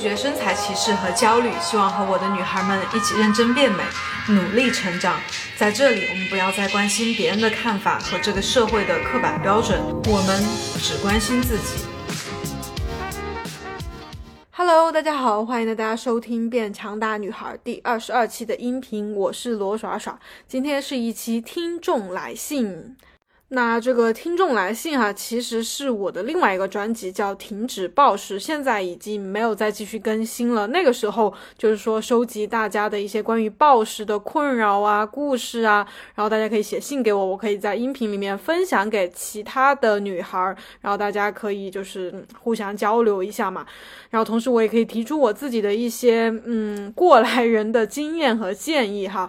绝身材歧视和焦虑，希望和我的女孩们一起认真变美，努力成长。在这里，我们不要再关心别人的看法和这个社会的刻板标准，我们只关心自己。Hello，大家好，欢迎大家收听《变强大女孩》第二十二期的音频，我是罗耍耍。今天是一期听众来信。那这个听众来信哈，其实是我的另外一个专辑，叫《停止暴食》，现在已经没有再继续更新了。那个时候就是说收集大家的一些关于暴食的困扰啊、故事啊，然后大家可以写信给我，我可以在音频里面分享给其他的女孩，然后大家可以就是互相交流一下嘛。然后同时我也可以提出我自己的一些嗯过来人的经验和建议哈。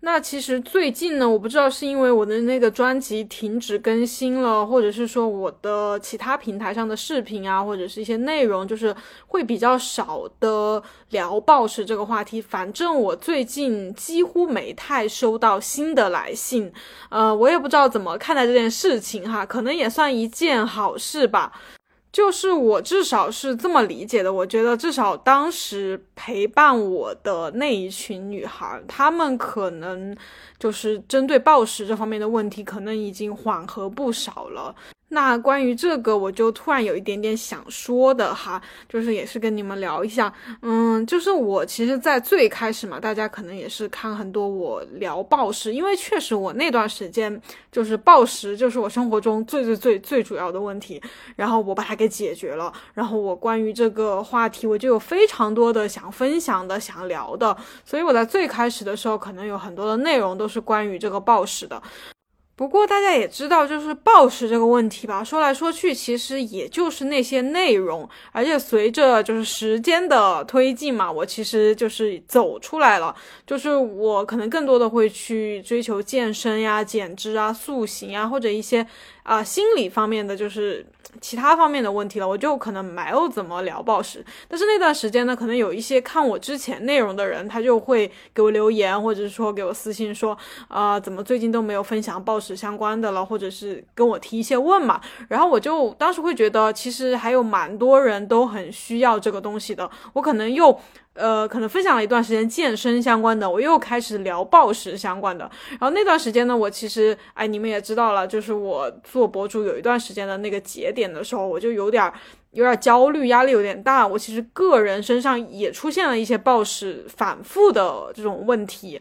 那其实最近呢，我不知道是因为我的那个专辑停止更新了，或者是说我的其他平台上的视频啊，或者是一些内容，就是会比较少的聊暴食这个话题。反正我最近几乎没太收到新的来信，呃，我也不知道怎么看待这件事情哈，可能也算一件好事吧。就是我至少是这么理解的，我觉得至少当时陪伴我的那一群女孩，她们可能就是针对暴食这方面的问题，可能已经缓和不少了。那关于这个，我就突然有一点点想说的哈，就是也是跟你们聊一下，嗯，就是我其实，在最开始嘛，大家可能也是看很多我聊暴食，因为确实我那段时间就是暴食，就是我生活中最最最最主要的问题，然后我把它给解决了，然后我关于这个话题，我就有非常多的想分享的、想聊的，所以我在最开始的时候，可能有很多的内容都是关于这个暴食的。不过大家也知道，就是暴食这个问题吧，说来说去，其实也就是那些内容。而且随着就是时间的推进嘛，我其实就是走出来了，就是我可能更多的会去追求健身呀、减脂啊、塑形啊，或者一些啊心理方面的，就是。其他方面的问题了，我就可能没有怎么聊暴食。但是那段时间呢，可能有一些看我之前内容的人，他就会给我留言，或者是说给我私信说，啊，怎么最近都没有分享暴食相关的了，或者是跟我提一些问嘛。然后我就当时会觉得，其实还有蛮多人都很需要这个东西的，我可能又。呃，可能分享了一段时间健身相关的，我又开始聊暴食相关的。然后那段时间呢，我其实，哎，你们也知道了，就是我做博主有一段时间的那个节点的时候，我就有点。有点焦虑，压力有点大。我其实个人身上也出现了一些暴食反复的这种问题，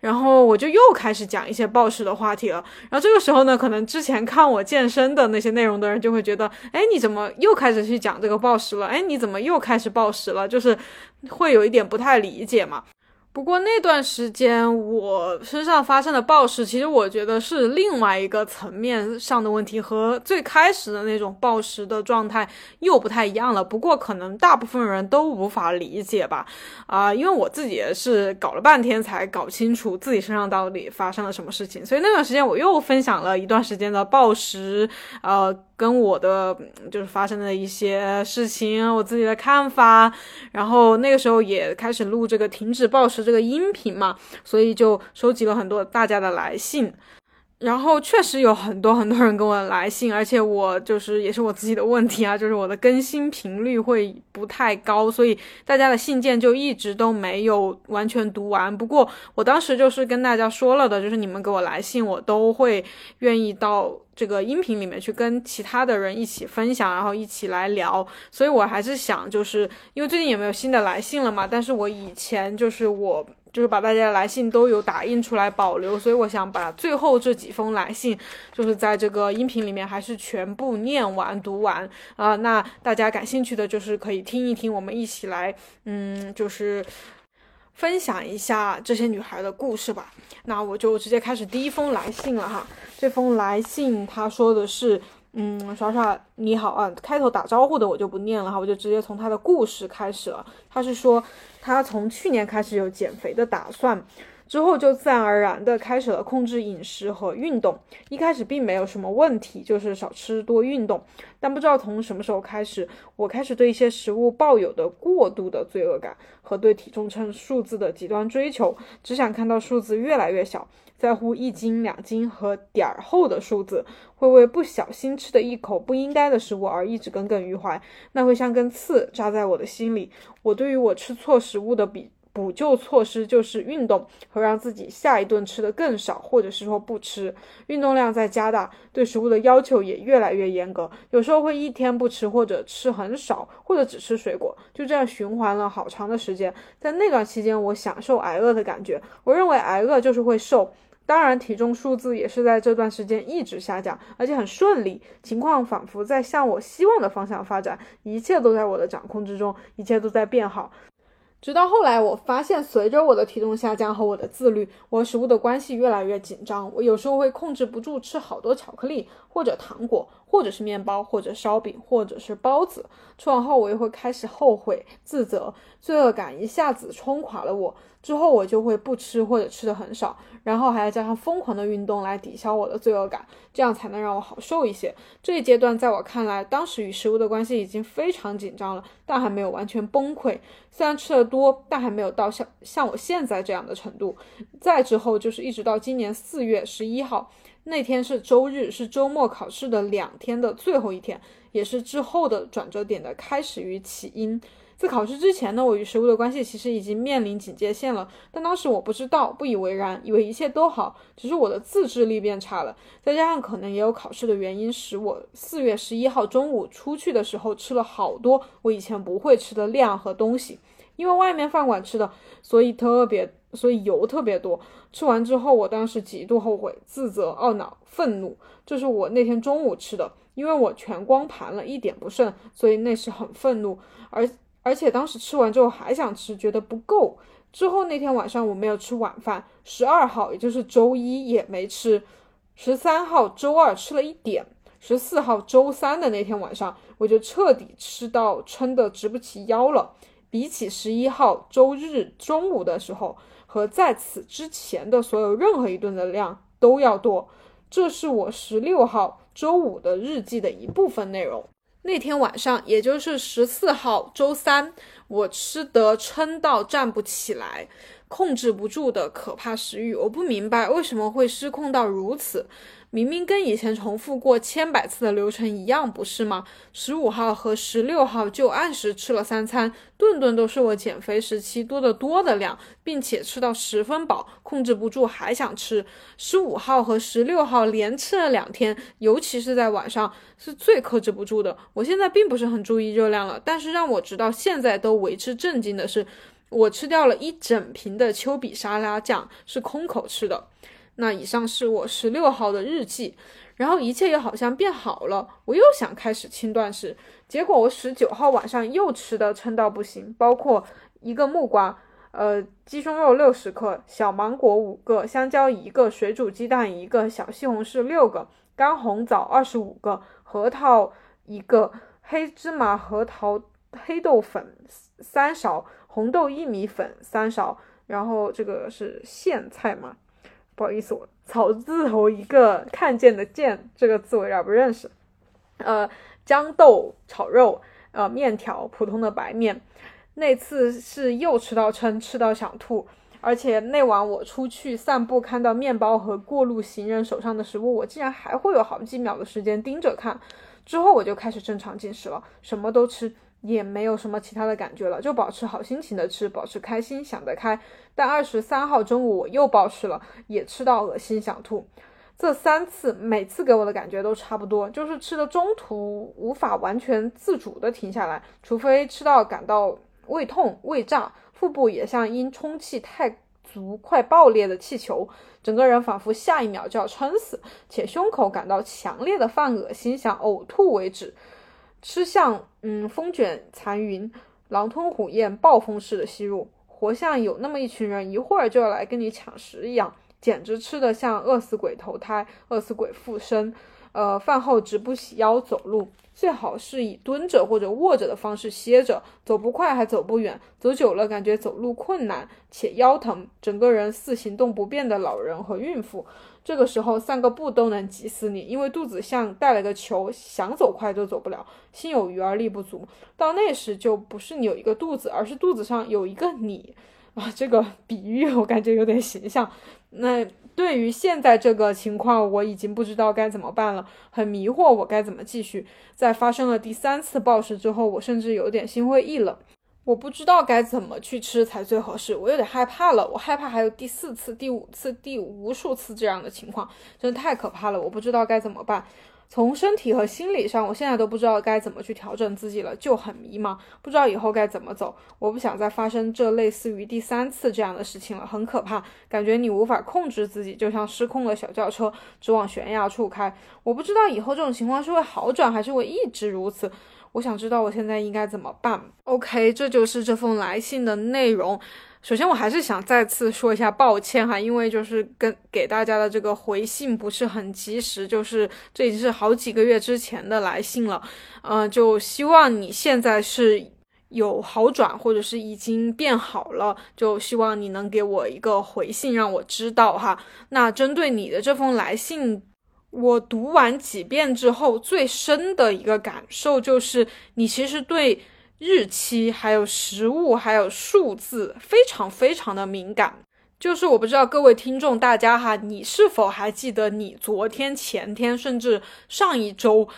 然后我就又开始讲一些暴食的话题了。然后这个时候呢，可能之前看我健身的那些内容的人就会觉得，哎，你怎么又开始去讲这个暴食了？哎，你怎么又开始暴食了？就是会有一点不太理解嘛。不过那段时间我身上发生的暴食，其实我觉得是另外一个层面上的问题，和最开始的那种暴食的状态又不太一样了。不过可能大部分人都无法理解吧，啊，因为我自己也是搞了半天才搞清楚自己身上到底发生了什么事情。所以那段时间我又分享了一段时间的暴食，呃。跟我的就是发生的一些事情，我自己的看法，然后那个时候也开始录这个停止暴食这个音频嘛，所以就收集了很多大家的来信。然后确实有很多很多人跟我来信，而且我就是也是我自己的问题啊，就是我的更新频率会不太高，所以大家的信件就一直都没有完全读完。不过我当时就是跟大家说了的，就是你们给我来信，我都会愿意到这个音频里面去跟其他的人一起分享，然后一起来聊。所以我还是想，就是因为最近也没有新的来信了嘛，但是我以前就是我。就是把大家的来信都有打印出来保留，所以我想把最后这几封来信，就是在这个音频里面还是全部念完读完啊。那大家感兴趣的，就是可以听一听，我们一起来，嗯，就是分享一下这些女孩的故事吧。那我就直接开始第一封来信了哈。这封来信他说的是。嗯，耍耍你好啊，开头打招呼的我就不念了哈，我就直接从他的故事开始了。他是说，他从去年开始有减肥的打算，之后就自然而然的开始了控制饮食和运动。一开始并没有什么问题，就是少吃多运动。但不知道从什么时候开始，我开始对一些食物抱有的过度的罪恶感和对体重秤数字的极端追求，只想看到数字越来越小，在乎一斤两斤和点儿后的数字，会为不小心吃的一口不应该的食物而一直耿耿于怀，那会像根刺扎在我的心里。我对于我吃错食物的比。补救措施就是运动和让自己下一顿吃的更少，或者是说不吃。运动量在加大，对食物的要求也越来越严格。有时候会一天不吃，或者吃很少，或者只吃水果，就这样循环了好长的时间。在那段期间，我享受挨饿的感觉。我认为挨饿就是会瘦。当然，体重数字也是在这段时间一直下降，而且很顺利，情况仿佛在向我希望的方向发展。一切都在我的掌控之中，一切都在变好。直到后来，我发现随着我的体重下降和我的自律，我和食物的关系越来越紧张。我有时候会控制不住吃好多巧克力，或者糖果，或者是面包，或者烧饼，或者是包子。吃完后，我又会开始后悔、自责，罪恶感一下子冲垮了我。之后我就会不吃或者吃的很少，然后还要加上疯狂的运动来抵消我的罪恶感，这样才能让我好受一些。这一阶段在我看来，当时与食物的关系已经非常紧张了，但还没有完全崩溃。虽然吃的多，但还没有到像像我现在这样的程度。再之后就是一直到今年四月十一号那天是周日，是周末考试的两天的最后一天，也是之后的转折点的开始与起因。在考试之前呢，我与食物的关系其实已经面临警戒线了，但当时我不知道，不以为然，以为一切都好，只是我的自制力变差了，再加上可能也有考试的原因，使我四月十一号中午出去的时候吃了好多我以前不会吃的量和东西，因为外面饭馆吃的，所以特别，所以油特别多。吃完之后，我当时极度后悔、自责、懊恼、愤怒，这是我那天中午吃的，因为我全光盘了，一点不剩，所以那时很愤怒，而。而且当时吃完之后还想吃，觉得不够。之后那天晚上我没有吃晚饭，十二号也就是周一也没吃，十三号周二吃了一点，十四号周三的那天晚上我就彻底吃到撑得直不起腰了。比起十一号周日中午的时候和在此之前的所有任何一顿的量都要多。这是我十六号周五的日记的一部分内容。那天晚上，也就是十四号周三，我吃得撑到站不起来，控制不住的可怕食欲。我不明白为什么会失控到如此。明明跟以前重复过千百次的流程一样，不是吗？十五号和十六号就按时吃了三餐，顿顿都是我减肥时期多得多的量，并且吃到十分饱，控制不住还想吃。十五号和十六号连吃了两天，尤其是在晚上是最克制不住的。我现在并不是很注意热量了，但是让我直到现在都为之震惊的是，我吃掉了一整瓶的丘比沙拉酱，是空口吃的。那以上是我十六号的日记，然后一切又好像变好了，我又想开始轻断食，结果我十九号晚上又吃的撑到不行，包括一个木瓜，呃，鸡胸肉六十克，小芒果五个，香蕉一个，水煮鸡蛋一个，小西红柿六个，干红枣二十五个，核桃一个，黑芝麻核桃黑豆粉三勺，红豆薏米粉三勺，然后这个是苋菜嘛？不好意思，我草字头一个看见的见这个字我有点不认识。呃，豇豆炒肉，呃，面条，普通的白面。那次是又吃到撑，吃到想吐，而且那晚我出去散步，看到面包和过路行人手上的食物，我竟然还会有好几秒的时间盯着看。之后我就开始正常进食了，什么都吃。也没有什么其他的感觉了，就保持好心情的吃，保持开心，想得开。但二十三号中午我又暴食了，也吃到恶心想吐。这三次每次给我的感觉都差不多，就是吃的中途无法完全自主的停下来，除非吃到感到胃痛、胃胀，腹部也像因充气太足快爆裂的气球，整个人仿佛下一秒就要撑死，且胸口感到强烈的犯恶心，想呕吐为止。吃像嗯风卷残云、狼吞虎咽、暴风式的吸入，活像有那么一群人一会儿就要来跟你抢食一样，简直吃得像饿死鬼投胎、饿死鬼附身。呃，饭后直不起腰走路，最好是以蹲着或者卧着的方式歇着，走不快还走不远，走久了感觉走路困难且腰疼，整个人似行动不便的老人和孕妇。这个时候散个步都能急死你，因为肚子像带了个球，想走快都走不了。心有余而力不足，到那时就不是你有一个肚子，而是肚子上有一个你啊！这个比喻我感觉有点形象。那对于现在这个情况，我已经不知道该怎么办了，很迷惑，我该怎么继续？在发生了第三次暴食之后，我甚至有点心灰意冷。我不知道该怎么去吃才最合适，我有点害怕了。我害怕还有第四次、第五次、第无数次这样的情况，真的太可怕了。我不知道该怎么办。从身体和心理上，我现在都不知道该怎么去调整自己了，就很迷茫，不知道以后该怎么走。我不想再发生这类似于第三次这样的事情了，很可怕，感觉你无法控制自己，就像失控的小轿车直往悬崖处开。我不知道以后这种情况是会好转，还是会一直如此。我想知道我现在应该怎么办。OK，这就是这封来信的内容。首先，我还是想再次说一下抱歉哈，因为就是跟给大家的这个回信不是很及时，就是这已经是好几个月之前的来信了。嗯，就希望你现在是有好转，或者是已经变好了，就希望你能给我一个回信，让我知道哈。那针对你的这封来信。我读完几遍之后，最深的一个感受就是，你其实对日期、还有食物、还有数字非常非常的敏感。就是我不知道各位听众大家哈，你是否还记得你昨天、前天，甚至上一周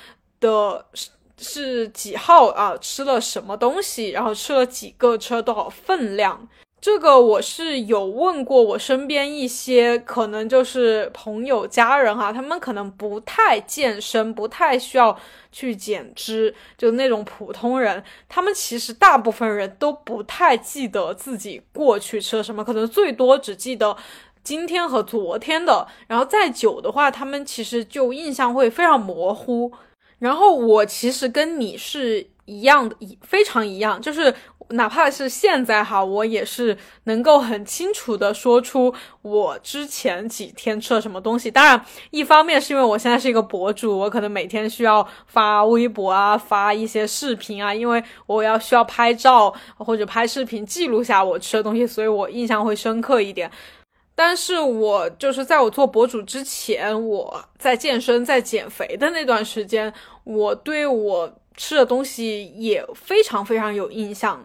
的是是几号啊？吃了什么东西？然后吃了几个？吃了多少分量？这个我是有问过我身边一些可能就是朋友家人哈，他们可能不太健身，不太需要去减脂，就那种普通人，他们其实大部分人都不太记得自己过去吃了什么，可能最多只记得今天和昨天的，然后再久的话，他们其实就印象会非常模糊。然后我其实跟你是一样的，一非常一样，就是。哪怕是现在哈，我也是能够很清楚的说出我之前几天吃了什么东西。当然，一方面是因为我现在是一个博主，我可能每天需要发微博啊，发一些视频啊，因为我要需要拍照或者拍视频记录下我吃的东西，所以我印象会深刻一点。但是我就是在我做博主之前，我在健身、在减肥的那段时间，我对我吃的东西也非常非常有印象。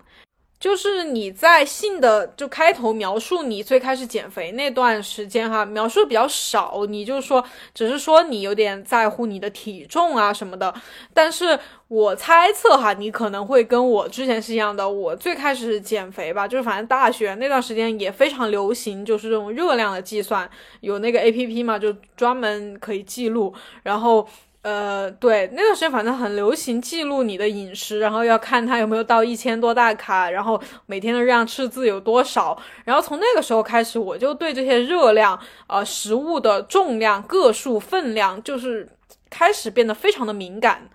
就是你在信的就开头描述你最开始减肥那段时间哈，描述的比较少，你就说只是说你有点在乎你的体重啊什么的。但是我猜测哈，你可能会跟我之前是一样的。我最开始减肥吧，就是反正大学那段时间也非常流行，就是这种热量的计算，有那个 A P P 嘛，就专门可以记录，然后。呃，对，那段时间反正很流行记录你的饮食，然后要看它有没有到一千多大卡，然后每天的热量赤字有多少。然后从那个时候开始，我就对这些热量、呃食物的重量、个数、分量，就是开始变得非常的敏感。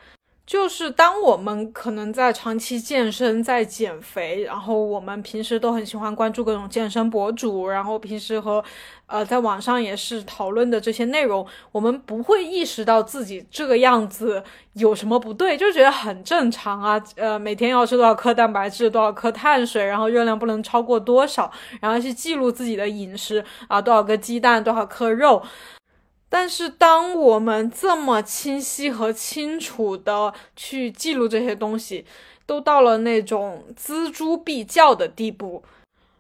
就是当我们可能在长期健身、在减肥，然后我们平时都很喜欢关注各种健身博主，然后平时和，呃，在网上也是讨论的这些内容，我们不会意识到自己这个样子有什么不对，就觉得很正常啊。呃，每天要吃多少克蛋白质，多少克碳水，然后热量不能超过多少，然后去记录自己的饮食啊，多少个鸡蛋，多少克肉。但是，当我们这么清晰和清楚的去记录这些东西，都到了那种锱铢必较的地步，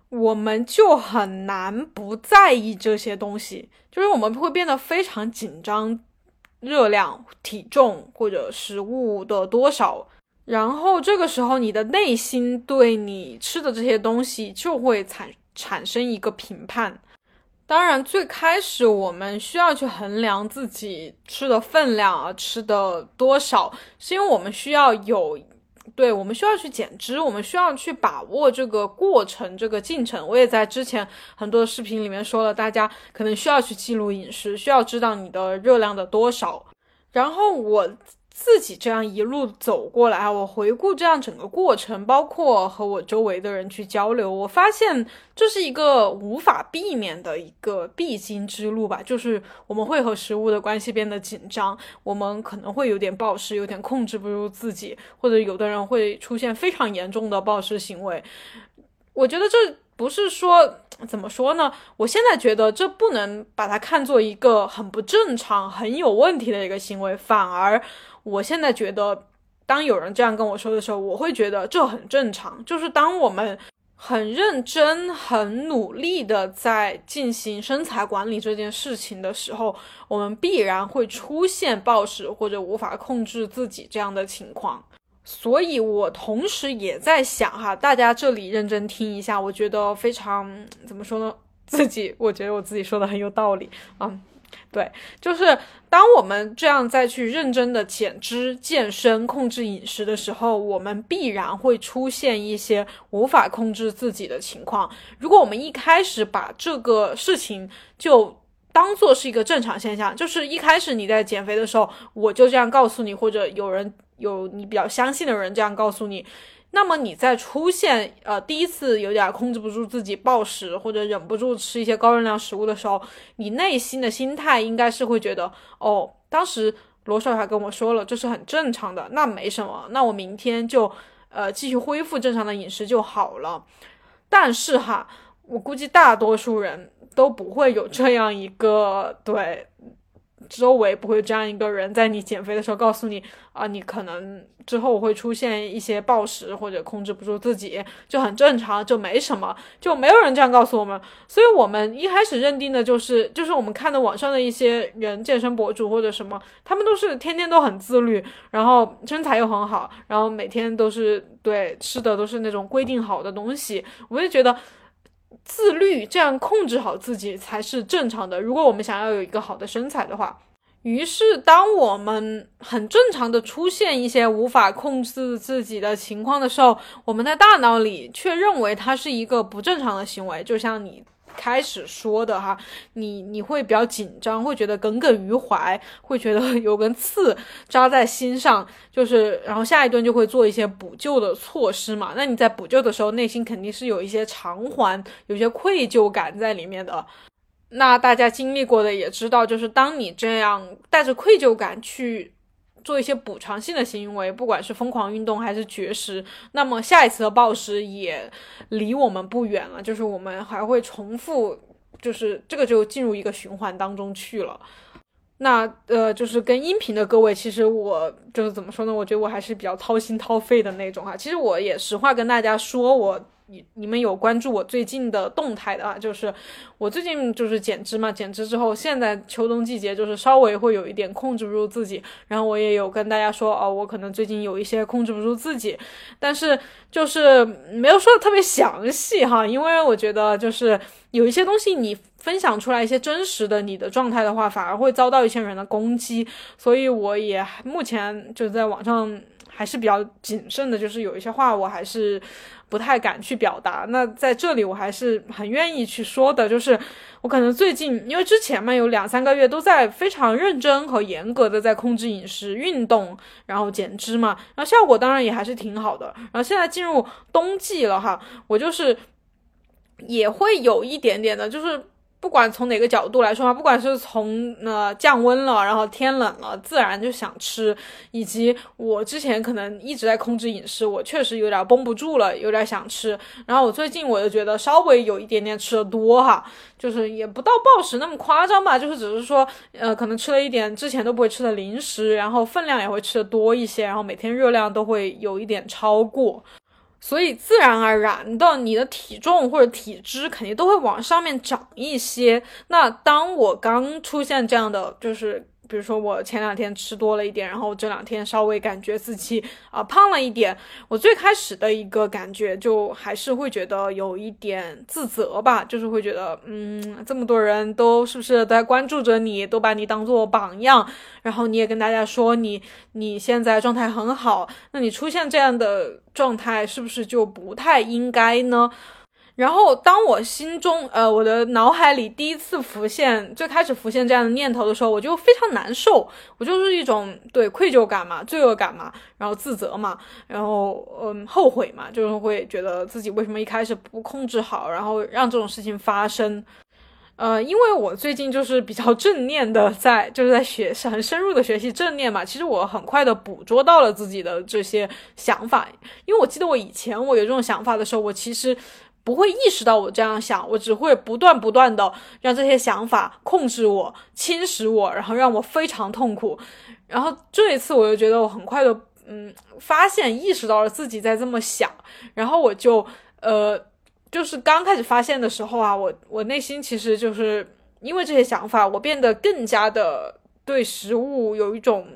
我们就很难不在意这些东西。就是我们会变得非常紧张，热量、体重或者食物的多少，然后这个时候你的内心对你吃的这些东西就会产产生一个评判。当然，最开始我们需要去衡量自己吃的分量啊，吃的多少，是因为我们需要有，对我们需要去减脂，我们需要去把握这个过程、这个进程。我也在之前很多视频里面说了，大家可能需要去记录饮食，需要知道你的热量的多少。然后我。自己这样一路走过来啊，我回顾这样整个过程，包括和我周围的人去交流，我发现这是一个无法避免的一个必经之路吧。就是我们会和食物的关系变得紧张，我们可能会有点暴食，有点控制不住自己，或者有的人会出现非常严重的暴食行为。我觉得这不是说怎么说呢？我现在觉得这不能把它看作一个很不正常、很有问题的一个行为，反而。我现在觉得，当有人这样跟我说的时候，我会觉得这很正常。就是当我们很认真、很努力的在进行身材管理这件事情的时候，我们必然会出现暴食或者无法控制自己这样的情况。所以我同时也在想哈，大家这里认真听一下，我觉得非常怎么说呢？自己我觉得我自己说的很有道理啊。对，就是当我们这样再去认真的减脂、健身、控制饮食的时候，我们必然会出现一些无法控制自己的情况。如果我们一开始把这个事情就当做是一个正常现象，就是一开始你在减肥的时候，我就这样告诉你，或者有人有你比较相信的人这样告诉你。那么你在出现呃第一次有点控制不住自己暴食或者忍不住吃一些高热量食物的时候，你内心的心态应该是会觉得哦，当时罗少还跟我说了这是很正常的，那没什么，那我明天就呃继续恢复正常的饮食就好了。但是哈，我估计大多数人都不会有这样一个对。周围不会这样一个人在你减肥的时候告诉你啊，你可能之后会出现一些暴食或者控制不住自己，就很正常，就没什么，就没有人这样告诉我们。所以我们一开始认定的就是，就是我们看的网上的一些人健身博主或者什么，他们都是天天都很自律，然后身材又很好，然后每天都是对吃的都是那种规定好的东西，我就觉得。自律，这样控制好自己才是正常的。如果我们想要有一个好的身材的话，于是当我们很正常的出现一些无法控制自己的情况的时候，我们的大脑里却认为它是一个不正常的行为，就像你。开始说的哈，你你会比较紧张，会觉得耿耿于怀，会觉得有根刺扎在心上，就是然后下一顿就会做一些补救的措施嘛。那你在补救的时候，内心肯定是有一些偿还，有些愧疚感在里面的。那大家经历过的也知道，就是当你这样带着愧疚感去。做一些补偿性的行为，不管是疯狂运动还是绝食，那么下一次的暴食也离我们不远了。就是我们还会重复，就是这个就进入一个循环当中去了。那呃，就是跟音频的各位，其实我就是怎么说呢？我觉得我还是比较掏心掏肺的那种哈。其实我也实话跟大家说，我。你你们有关注我最近的动态的啊？就是我最近就是减脂嘛，减脂之后，现在秋冬季节就是稍微会有一点控制不住自己。然后我也有跟大家说哦，我可能最近有一些控制不住自己，但是就是没有说的特别详细哈，因为我觉得就是有一些东西你分享出来一些真实的你的状态的话，反而会遭到一些人的攻击，所以我也目前就在网上还是比较谨慎的，就是有一些话我还是。不太敢去表达，那在这里我还是很愿意去说的，就是我可能最近，因为之前嘛有两三个月都在非常认真和严格的在控制饮食、运动，然后减脂嘛，然后效果当然也还是挺好的。然后现在进入冬季了哈，我就是也会有一点点的，就是。不管从哪个角度来说啊，不管是从呃降温了，然后天冷了，自然就想吃，以及我之前可能一直在控制饮食，我确实有点绷不住了，有点想吃。然后我最近我就觉得稍微有一点点吃的多哈，就是也不到暴食那么夸张吧，就是只是说呃可能吃了一点之前都不会吃的零食，然后分量也会吃的多一些，然后每天热量都会有一点超过。所以自然而然的，你的体重或者体脂肯定都会往上面涨一些。那当我刚出现这样的，就是。比如说我前两天吃多了一点，然后这两天稍微感觉自己啊胖了一点，我最开始的一个感觉就还是会觉得有一点自责吧，就是会觉得嗯，这么多人都是不是在关注着你，都把你当做榜样，然后你也跟大家说你你现在状态很好，那你出现这样的状态是不是就不太应该呢？然后，当我心中，呃，我的脑海里第一次浮现，最开始浮现这样的念头的时候，我就非常难受，我就是一种对愧疚感嘛、罪恶感嘛，然后自责嘛，然后嗯后悔嘛，就是会觉得自己为什么一开始不控制好，然后让这种事情发生。呃，因为我最近就是比较正念的，在就是在学很深入的学习正念嘛，其实我很快的捕捉到了自己的这些想法，因为我记得我以前我有这种想法的时候，我其实。不会意识到我这样想，我只会不断不断的让这些想法控制我、侵蚀我，然后让我非常痛苦。然后这一次，我就觉得我很快的，嗯，发现意识到了自己在这么想。然后我就，呃，就是刚开始发现的时候啊，我我内心其实就是因为这些想法，我变得更加的对食物有一种。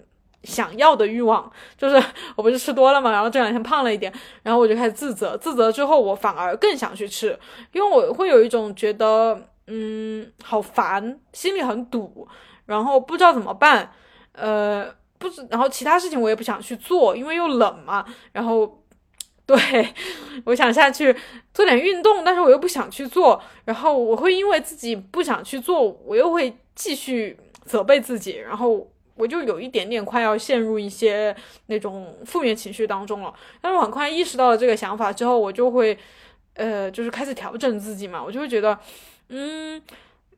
想要的欲望，就是 我不是吃多了嘛，然后这两天胖了一点，然后我就开始自责，自责之后我反而更想去吃，因为我会有一种觉得，嗯，好烦，心里很堵，然后不知道怎么办，呃，不知，然后其他事情我也不想去做，因为又冷嘛，然后，对我想下去做点运动，但是我又不想去做，然后我会因为自己不想去做，我又会继续责备自己，然后。我就有一点点快要陷入一些那种负面情绪当中了，但是很快意识到了这个想法之后，我就会，呃，就是开始调整自己嘛，我就会觉得，嗯，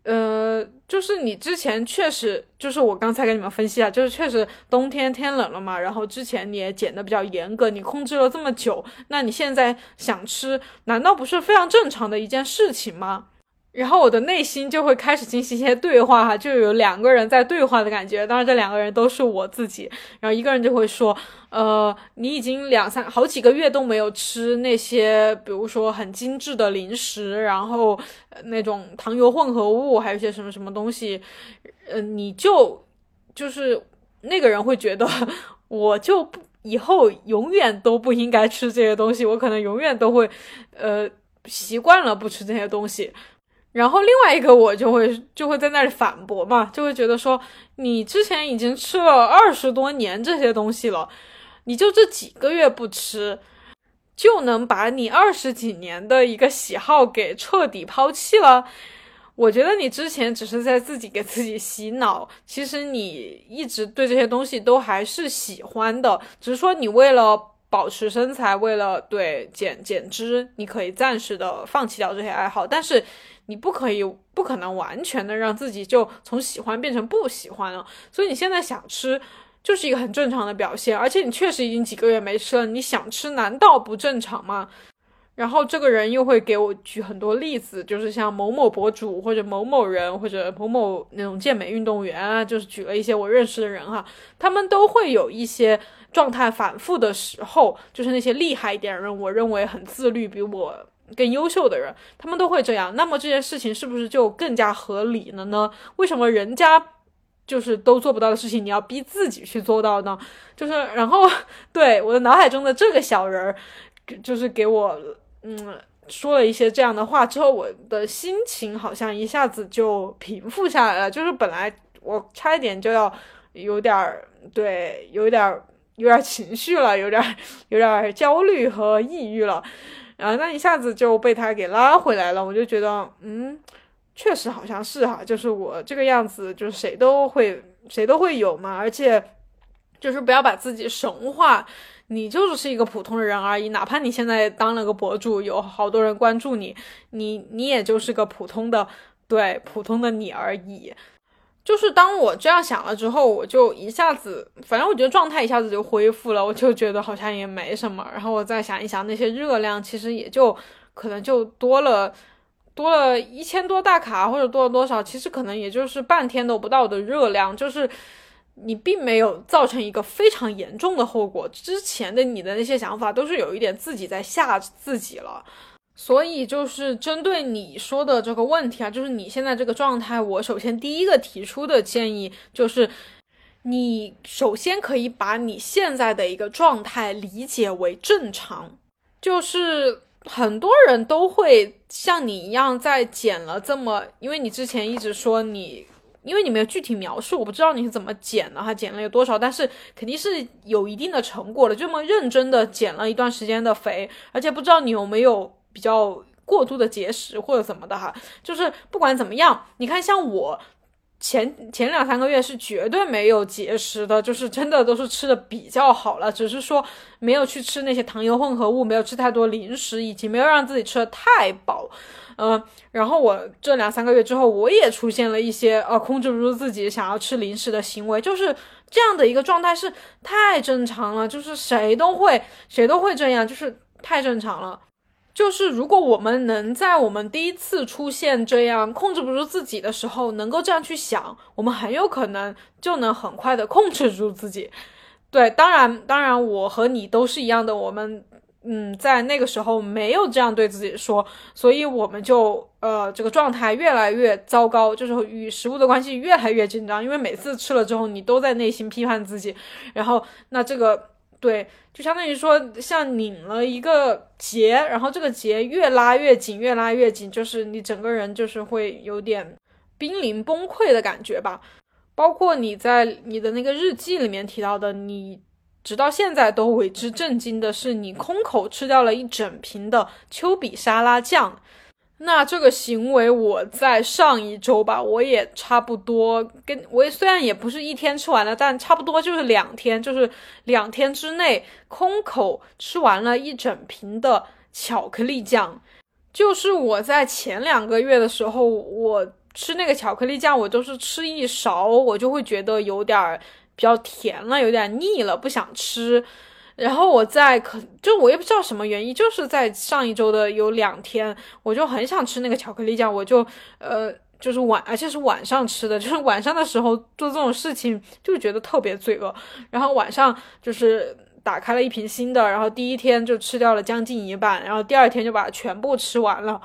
呃，就是你之前确实，就是我刚才给你们分析啊，就是确实冬天天冷了嘛，然后之前你也减的比较严格，你控制了这么久，那你现在想吃，难道不是非常正常的一件事情吗？然后我的内心就会开始进行一些对话，哈，就有两个人在对话的感觉。当然，这两个人都是我自己。然后一个人就会说：“呃，你已经两三好几个月都没有吃那些，比如说很精致的零食，然后那种糖油混合物，还有一些什么什么东西，呃，你就就是那个人会觉得，我就不以后永远都不应该吃这些东西，我可能永远都会，呃，习惯了不吃这些东西。”然后另外一个我就会就会在那里反驳嘛，就会觉得说你之前已经吃了二十多年这些东西了，你就这几个月不吃，就能把你二十几年的一个喜好给彻底抛弃了？我觉得你之前只是在自己给自己洗脑，其实你一直对这些东西都还是喜欢的，只是说你为了。保持身材，为了对减减脂，你可以暂时的放弃掉这些爱好，但是你不可以，不可能完全的让自己就从喜欢变成不喜欢了。所以你现在想吃，就是一个很正常的表现，而且你确实已经几个月没吃了，你想吃难道不正常吗？然后这个人又会给我举很多例子，就是像某某博主或者某某人或者某某那种健美运动员啊，就是举了一些我认识的人哈，他们都会有一些。状态反复的时候，就是那些厉害一点人，我认为很自律，比我更优秀的人，他们都会这样。那么这件事情是不是就更加合理了呢？为什么人家就是都做不到的事情，你要逼自己去做到呢？就是，然后对我的脑海中的这个小人儿，就是给我嗯说了一些这样的话之后，我的心情好像一下子就平复下来了。就是本来我差一点就要有点儿对，有点儿。有点情绪了，有点有点焦虑和抑郁了，然后那一下子就被他给拉回来了。我就觉得，嗯，确实好像是哈，就是我这个样子，就是谁都会谁都会有嘛。而且，就是不要把自己神化，你就是一个普通人而已。哪怕你现在当了个博主，有好多人关注你，你你也就是个普通的，对，普通的你而已。就是当我这样想了之后，我就一下子，反正我觉得状态一下子就恢复了，我就觉得好像也没什么。然后我再想一想，那些热量其实也就可能就多了，多了一千多大卡或者多了多少，其实可能也就是半天都不到的热量，就是你并没有造成一个非常严重的后果。之前的你的那些想法都是有一点自己在吓自己了。所以就是针对你说的这个问题啊，就是你现在这个状态，我首先第一个提出的建议就是，你首先可以把你现在的一个状态理解为正常，就是很多人都会像你一样在减了这么，因为你之前一直说你，因为你没有具体描述，我不知道你是怎么减的哈，减了有多少，但是肯定是有一定的成果的，这么认真的减了一段时间的肥，而且不知道你有没有。比较过度的节食或者怎么的哈。就是不管怎么样，你看像我。前前两三个月是绝对没有节食的，就是真的都是吃的比较好了，只是说没有去吃那些糖油混合物，没有吃太多零食，以及没有让自己吃的太饱，嗯，然后我这两三个月之后，我也出现了一些呃控制不住自己想要吃零食的行为，就是这样的一个状态是太正常了，就是谁都会谁都会这样，就是太正常了。就是如果我们能在我们第一次出现这样控制不住自己的时候，能够这样去想，我们很有可能就能很快的控制住自己。对，当然，当然，我和你都是一样的，我们嗯，在那个时候没有这样对自己说，所以我们就呃，这个状态越来越糟糕，就是与食物的关系越来越紧张，因为每次吃了之后，你都在内心批判自己，然后那这个。对，就相当于说像拧了一个结，然后这个结越拉越紧，越拉越紧，就是你整个人就是会有点濒临崩溃的感觉吧。包括你在你的那个日记里面提到的，你直到现在都为之震惊的是，你空口吃掉了一整瓶的丘比沙拉酱。那这个行为，我在上一周吧，我也差不多跟我也虽然也不是一天吃完了，但差不多就是两天，就是两天之内空口吃完了一整瓶的巧克力酱。就是我在前两个月的时候，我吃那个巧克力酱，我都是吃一勺，我就会觉得有点比较甜了，有点腻了，不想吃。然后我在可就我也不知道什么原因，就是在上一周的有两天，我就很想吃那个巧克力酱，我就呃就是晚而且是晚上吃的，就是晚上的时候做这种事情就觉得特别罪恶。然后晚上就是打开了一瓶新的，然后第一天就吃掉了将近一半，然后第二天就把它全部吃完了。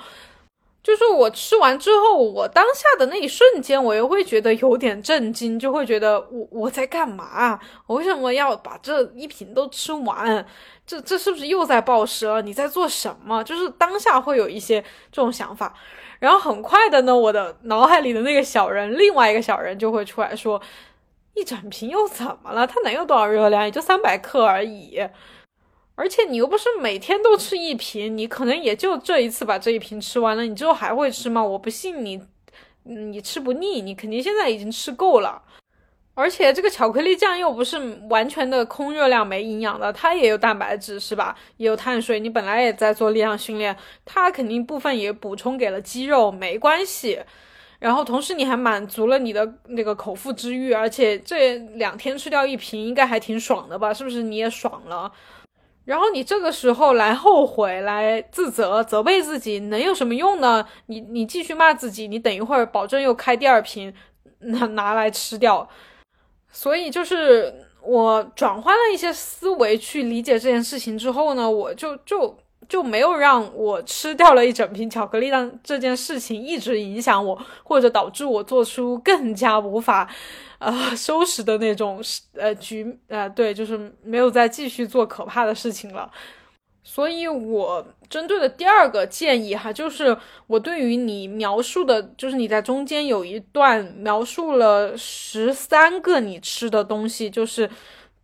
就是我吃完之后，我当下的那一瞬间，我又会觉得有点震惊，就会觉得我我在干嘛？我为什么要把这一瓶都吃完？这这是不是又在暴食了？你在做什么？就是当下会有一些这种想法，然后很快的呢，我的脑海里的那个小人，另外一个小人就会出来说，一整瓶又怎么了？它能有多少热量？也就三百克而已。而且你又不是每天都吃一瓶，你可能也就这一次把这一瓶吃完了，你之后还会吃吗？我不信你，你吃不腻，你肯定现在已经吃够了。而且这个巧克力酱又不是完全的空热量没营养的，它也有蛋白质是吧？也有碳水，你本来也在做力量训练，它肯定部分也补充给了肌肉，没关系。然后同时你还满足了你的那个口腹之欲，而且这两天吃掉一瓶应该还挺爽的吧？是不是你也爽了？然后你这个时候来后悔、来自责、责备自己，能有什么用呢？你你继续骂自己，你等一会儿保证又开第二瓶，拿拿来吃掉。所以就是我转换了一些思维去理解这件事情之后呢，我就就就没有让我吃掉了一整瓶巧克力让这件事情一直影响我，或者导致我做出更加无法。啊，收拾的那种呃局，呃，对，就是没有再继续做可怕的事情了。所以我针对的第二个建议哈，就是我对于你描述的，就是你在中间有一段描述了十三个你吃的东西，就是。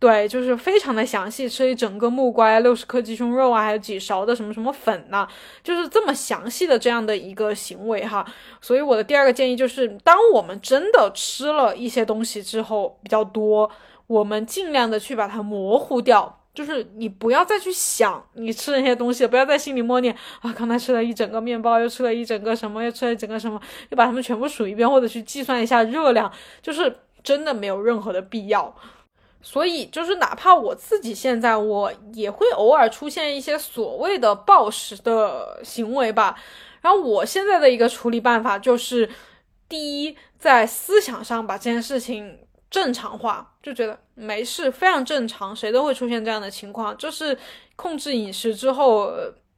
对，就是非常的详细，吃一整个木瓜，六十克鸡胸肉啊，还有几勺的什么什么粉呐，就是这么详细的这样的一个行为哈。所以我的第二个建议就是，当我们真的吃了一些东西之后比较多，我们尽量的去把它模糊掉，就是你不要再去想你吃那些东西，不要在心里默念啊，刚才吃了一整个面包，又吃了一整个什么，又吃了一整个什么，又把它们全部数一遍，或者去计算一下热量，就是真的没有任何的必要。所以，就是哪怕我自己现在，我也会偶尔出现一些所谓的暴食的行为吧。然后，我现在的一个处理办法就是，第一，在思想上把这件事情正常化，就觉得没事，非常正常，谁都会出现这样的情况，就是控制饮食之后。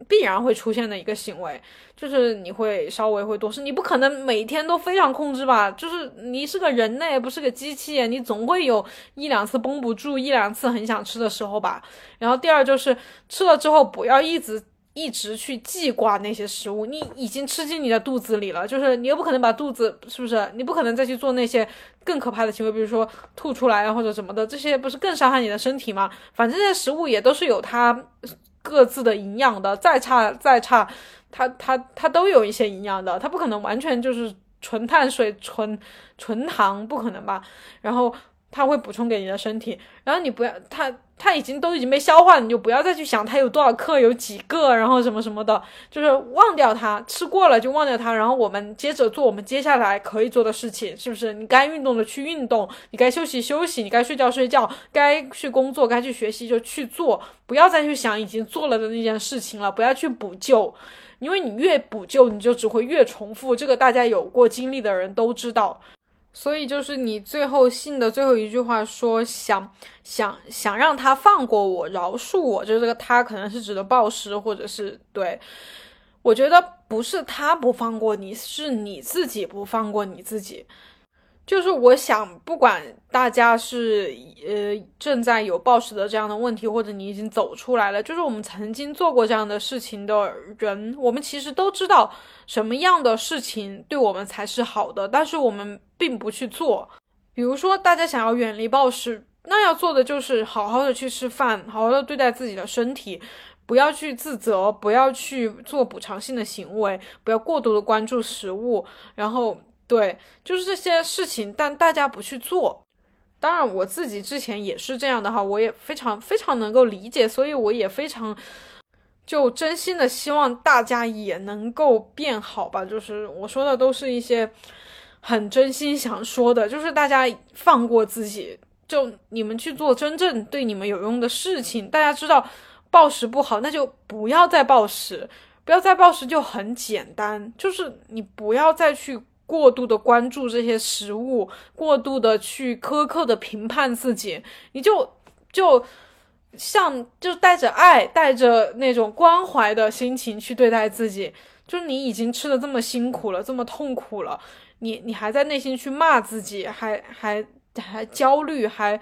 必然会出现的一个行为，就是你会稍微会多吃，你不可能每天都非常控制吧？就是你是个人类，不是个机器，你总会有一两次绷不住，一两次很想吃的时候吧。然后第二就是吃了之后不要一直一直去记挂那些食物，你已经吃进你的肚子里了，就是你又不可能把肚子是不是？你不可能再去做那些更可怕的行为，比如说吐出来啊或者什么的，这些不是更伤害你的身体吗？反正这些食物也都是有它。各自的营养的再差再差，它它它都有一些营养的，它不可能完全就是纯碳水、纯纯糖，不可能吧？然后它会补充给你的身体，然后你不要它。它已经都已经被消化，你就不要再去想它有多少克，有几个，然后什么什么的，就是忘掉它，吃过了就忘掉它。然后我们接着做我们接下来可以做的事情，是不是？你该运动的去运动，你该休息休息，你该睡觉睡觉，该去工作该去学习就去做，不要再去想已经做了的那件事情了，不要去补救，因为你越补救，你就只会越重复。这个大家有过经历的人都知道。所以就是你最后信的最后一句话说想想想让他放过我饶恕我，就是这个他可能是指的暴食或者是对，我觉得不是他不放过你，是你自己不放过你自己。就是我想，不管大家是呃正在有暴食的这样的问题，或者你已经走出来了，就是我们曾经做过这样的事情的人，我们其实都知道什么样的事情对我们才是好的，但是我们并不去做。比如说，大家想要远离暴食，那要做的就是好好的去吃饭，好好的对待自己的身体，不要去自责，不要去做补偿性的行为，不要过度的关注食物，然后。对，就是这些事情，但大家不去做。当然，我自己之前也是这样的哈，我也非常非常能够理解，所以我也非常就真心的希望大家也能够变好吧。就是我说的都是一些很真心想说的，就是大家放过自己，就你们去做真正对你们有用的事情。大家知道暴食不好，那就不要再暴食，不要再暴食就很简单，就是你不要再去。过度的关注这些食物，过度的去苛刻的评判自己，你就就像就带着爱，带着那种关怀的心情去对待自己。就是你已经吃的这么辛苦了，这么痛苦了，你你还在内心去骂自己，还还还焦虑，还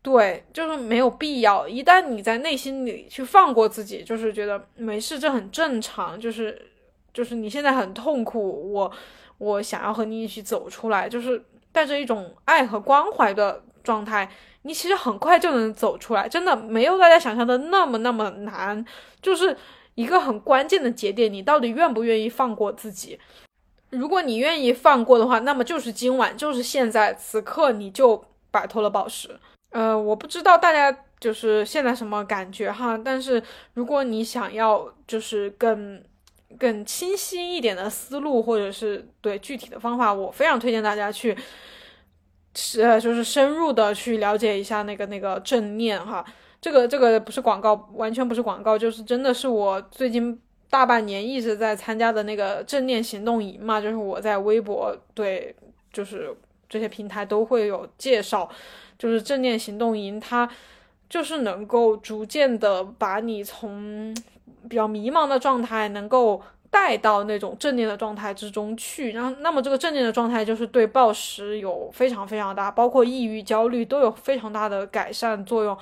对，就是没有必要。一旦你在内心里去放过自己，就是觉得没事，这很正常。就是就是你现在很痛苦，我。我想要和你一起走出来，就是带着一种爱和关怀的状态，你其实很快就能走出来，真的没有大家想象的那么那么难，就是一个很关键的节点，你到底愿不愿意放过自己？如果你愿意放过的话，那么就是今晚，就是现在此刻，你就摆脱了暴食。呃，我不知道大家就是现在什么感觉哈，但是如果你想要就是更。更清晰一点的思路，或者是对具体的方法，我非常推荐大家去，是就是深入的去了解一下那个那个正念哈。这个这个不是广告，完全不是广告，就是真的是我最近大半年一直在参加的那个正念行动营嘛。就是我在微博对，就是这些平台都会有介绍，就是正念行动营，它就是能够逐渐的把你从。比较迷茫的状态，能够带到那种正念的状态之中去，然后，那么这个正念的状态就是对暴食有非常非常大，包括抑郁、焦虑都有非常大的改善作用。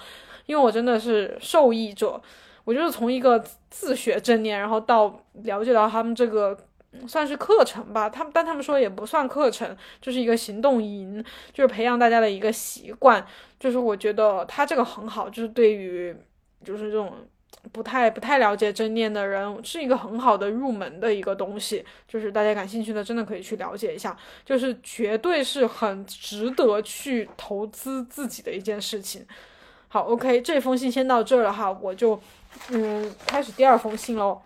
因为我真的是受益者，我就是从一个自学正念，然后到了解到他们这个算是课程吧，他们但他们说也不算课程，就是一个行动营，就是培养大家的一个习惯。就是我觉得他这个很好，就是对于就是这种。不太不太了解正念的人，是一个很好的入门的一个东西，就是大家感兴趣的，真的可以去了解一下，就是绝对是很值得去投资自己的一件事情。好，OK，这封信先到这儿了哈，我就嗯开始第二封信喽。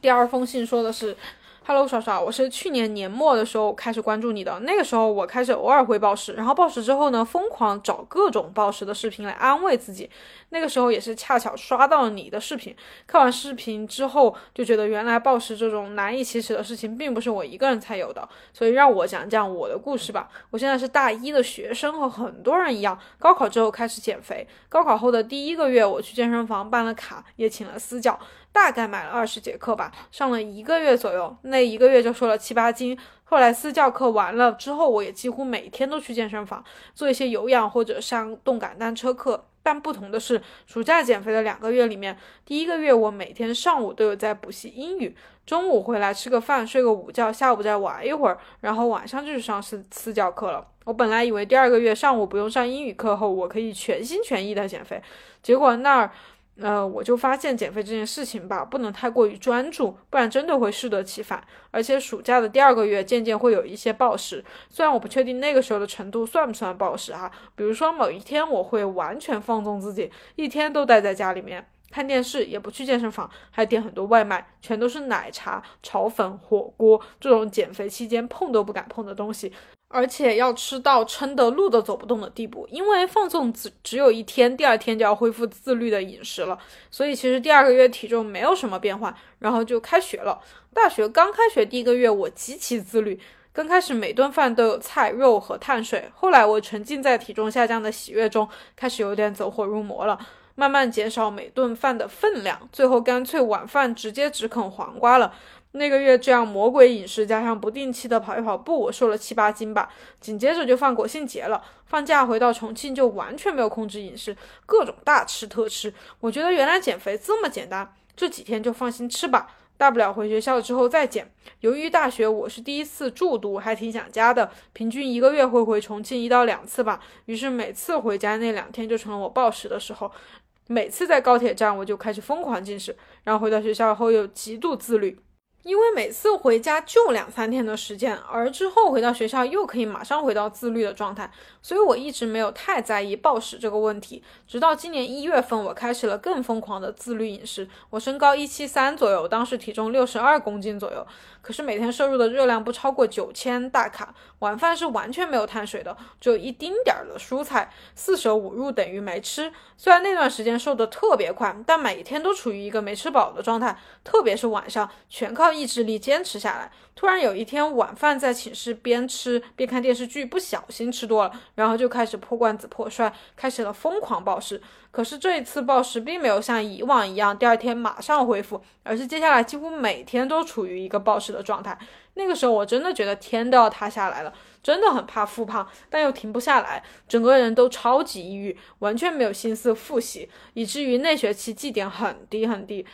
第二封信说的是。Hello，耍耍，我是去年年末的时候开始关注你的。那个时候我开始偶尔会暴食，然后暴食之后呢，疯狂找各种暴食的视频来安慰自己。那个时候也是恰巧刷到了你的视频，看完视频之后就觉得原来暴食这种难以启齿的事情并不是我一个人才有的。所以让我讲讲我的故事吧。我现在是大一的学生，和很多人一样，高考之后开始减肥。高考后的第一个月，我去健身房办了卡，也请了私教。大概买了二十节课吧，上了一个月左右，那一个月就瘦了七八斤。后来私教课完了之后，我也几乎每天都去健身房做一些有氧或者上动感单车课。但不同的是，暑假减肥的两个月里面，第一个月我每天上午都有在补习英语，中午回来吃个饭，睡个午觉，下午再玩一会儿，然后晚上就去上私私教课了。我本来以为第二个月上午不用上英语课后，我可以全心全意的减肥，结果那儿。呃，我就发现减肥这件事情吧，不能太过于专注，不然真的会适得其反。而且暑假的第二个月，渐渐会有一些暴食，虽然我不确定那个时候的程度算不算暴食哈。比如说某一天，我会完全放纵自己，一天都待在家里面看电视，也不去健身房，还点很多外卖，全都是奶茶、炒粉、火锅这种减肥期间碰都不敢碰的东西。而且要吃到撑得路都走不动的地步，因为放纵只只有一天，第二天就要恢复自律的饮食了。所以其实第二个月体重没有什么变化，然后就开学了。大学刚开学第一个月，我极其自律，刚开始每顿饭都有菜、肉和碳水。后来我沉浸在体重下降的喜悦中，开始有点走火入魔了，慢慢减少每顿饭的分量，最后干脆晚饭直接只啃黄瓜了。那个月这样魔鬼饮食加上不定期的跑一跑步，我瘦了七八斤吧。紧接着就放国庆节了，放假回到重庆就完全没有控制饮食，各种大吃特吃。我觉得原来减肥这么简单，这几天就放心吃吧，大不了回学校之后再减。由于大学我是第一次住读，还挺想家的，平均一个月会回重庆一到两次吧。于是每次回家那两天就成了我暴食的时候。每次在高铁站我就开始疯狂进食，然后回到学校后又极度自律。因为每次回家就两三天的时间，而之后回到学校又可以马上回到自律的状态，所以我一直没有太在意暴食这个问题。直到今年一月份，我开始了更疯狂的自律饮食。我身高一七三左右，当时体重六十二公斤左右，可是每天摄入的热量不超过九千大卡，晚饭是完全没有碳水的，只有一丁点儿的蔬菜，四舍五入等于没吃。虽然那段时间瘦得特别快，但每天都处于一个没吃饱的状态，特别是晚上，全靠。意志力坚持下来。突然有一天晚饭在寝室边吃边看电视剧，不小心吃多了，然后就开始破罐子破摔，开始了疯狂暴食。可是这一次暴食并没有像以往一样第二天马上恢复，而是接下来几乎每天都处于一个暴食的状态。那个时候我真的觉得天都要塌下来了，真的很怕复胖，但又停不下来，整个人都超级抑郁，完全没有心思复习，以至于那学期绩点很低很低。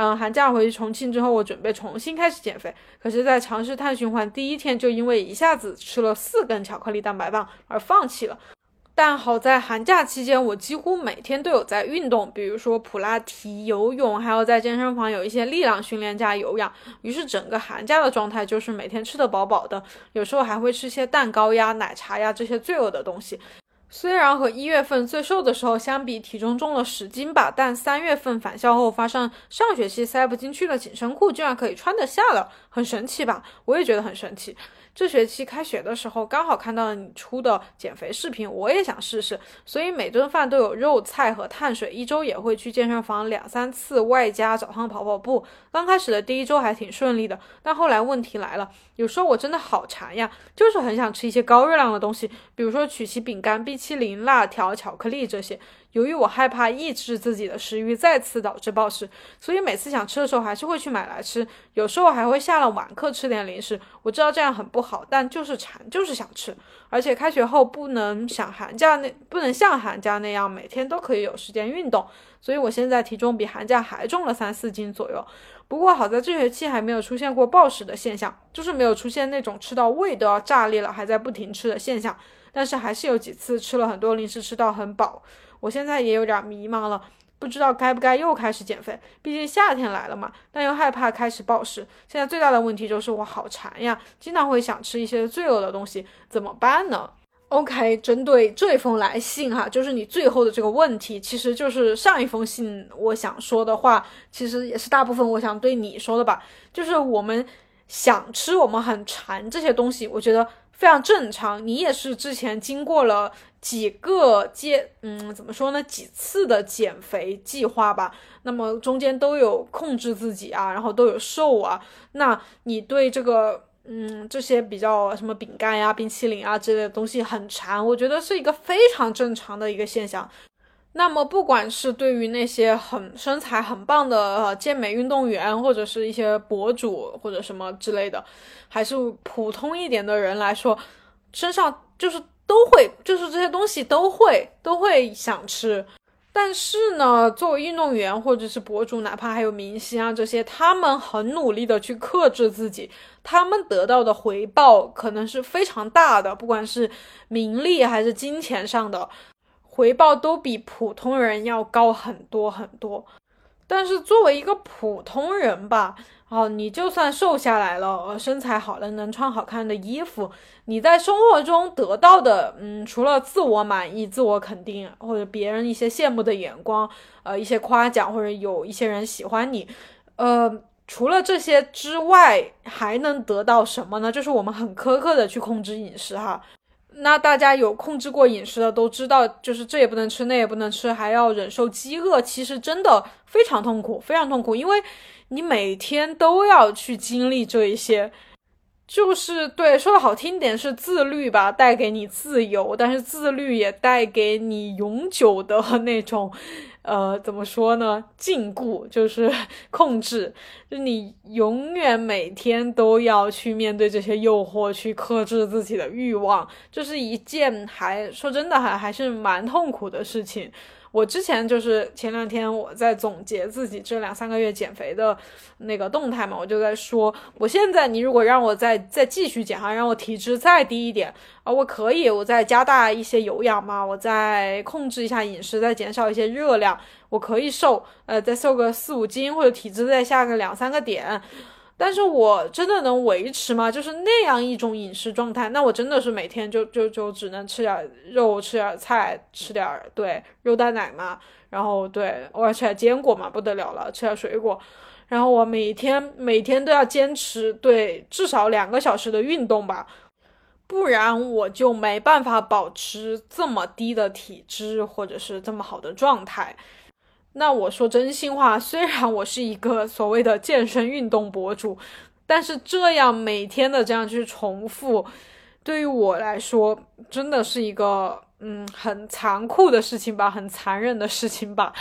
嗯，寒假回去重庆之后，我准备重新开始减肥。可是，在尝试碳循环第一天，就因为一下子吃了四根巧克力蛋白棒而放弃了。但好在寒假期间，我几乎每天都有在运动，比如说普拉提、游泳，还有在健身房有一些力量训练加有氧。于是整个寒假的状态就是每天吃得饱饱的，有时候还会吃些蛋糕呀、奶茶呀这些罪恶的东西。虽然和一月份最瘦的时候相比，体重重了十斤吧，但三月份返校后发现上学期塞不进去的紧身裤居然可以穿得下了，很神奇吧？我也觉得很神奇。这学期开学的时候，刚好看到你出的减肥视频，我也想试试，所以每顿饭都有肉菜和碳水，一周也会去健身房两三次，外加早上跑跑步。刚开始的第一周还挺顺利的，但后来问题来了，有时候我真的好馋呀，就是很想吃一些高热量的东西，比如说曲奇饼干、冰淇淋、辣条、巧克力这些。由于我害怕抑制自己的食欲再次导致暴食，所以每次想吃的时候还是会去买来吃，有时候还会下了晚课吃点零食。我知道这样很不好，但就是馋，就是想吃。而且开学后不能像寒假那不能像寒假那样每天都可以有时间运动，所以我现在体重比寒假还重了三四斤左右。不过好在这学期还没有出现过暴食的现象，就是没有出现那种吃到胃都要炸裂了还在不停吃的现象。但是还是有几次吃了很多零食，吃到很饱。我现在也有点迷茫了，不知道该不该又开始减肥。毕竟夏天来了嘛，但又害怕开始暴食。现在最大的问题就是我好馋呀，经常会想吃一些罪恶的东西，怎么办呢？OK，针对这封来信哈，就是你最后的这个问题，其实就是上一封信我想说的话，其实也是大部分我想对你说的吧。就是我们想吃，我们很馋这些东西，我觉得非常正常。你也是之前经过了。几个阶，嗯，怎么说呢？几次的减肥计划吧，那么中间都有控制自己啊，然后都有瘦啊。那你对这个，嗯，这些比较什么饼干呀、冰淇淋啊之类的东西很馋，我觉得是一个非常正常的一个现象。那么不管是对于那些很身材很棒的健美运动员，或者是一些博主或者什么之类的，还是普通一点的人来说，身上就是。都会，就是这些东西都会都会想吃，但是呢，作为运动员或者是博主，哪怕还有明星啊这些，他们很努力的去克制自己，他们得到的回报可能是非常大的，不管是名利还是金钱上的。回报都比普通人要高很多很多。但是作为一个普通人吧，哦，你就算瘦下来了，呃，身材好了，能穿好看的衣服，你在生活中得到的，嗯，除了自我满意、自我肯定，或者别人一些羡慕的眼光，呃，一些夸奖，或者有一些人喜欢你，呃，除了这些之外，还能得到什么呢？就是我们很苛刻的去控制饮食，哈。那大家有控制过饮食的都知道，就是这也不能吃，那也不能吃，还要忍受饥饿，其实真的非常痛苦，非常痛苦，因为你每天都要去经历这一些，就是对说的好听点是自律吧，带给你自由，但是自律也带给你永久的 那种。呃，怎么说呢？禁锢就是 控制，就你永远每天都要去面对这些诱惑，去克制自己的欲望，这是一件还说真的还还是蛮痛苦的事情。我之前就是前两天我在总结自己这两三个月减肥的那个动态嘛，我就在说，我现在你如果让我再再继续减哈，让我体脂再低一点啊，我可以，我再加大一些有氧嘛，我再控制一下饮食，再减少一些热量，我可以瘦，呃，再瘦个四五斤或者体脂再下个两三个点。但是我真的能维持吗？就是那样一种饮食状态，那我真的是每天就就就只能吃点肉，吃点菜，吃点对肉蛋奶嘛，然后对偶尔吃点坚果嘛，不得了了，吃点水果，然后我每天每天都要坚持对至少两个小时的运动吧，不然我就没办法保持这么低的体脂或者是这么好的状态。那我说真心话，虽然我是一个所谓的健身运动博主，但是这样每天的这样去重复，对于我来说真的是一个嗯很残酷的事情吧，很残忍的事情吧。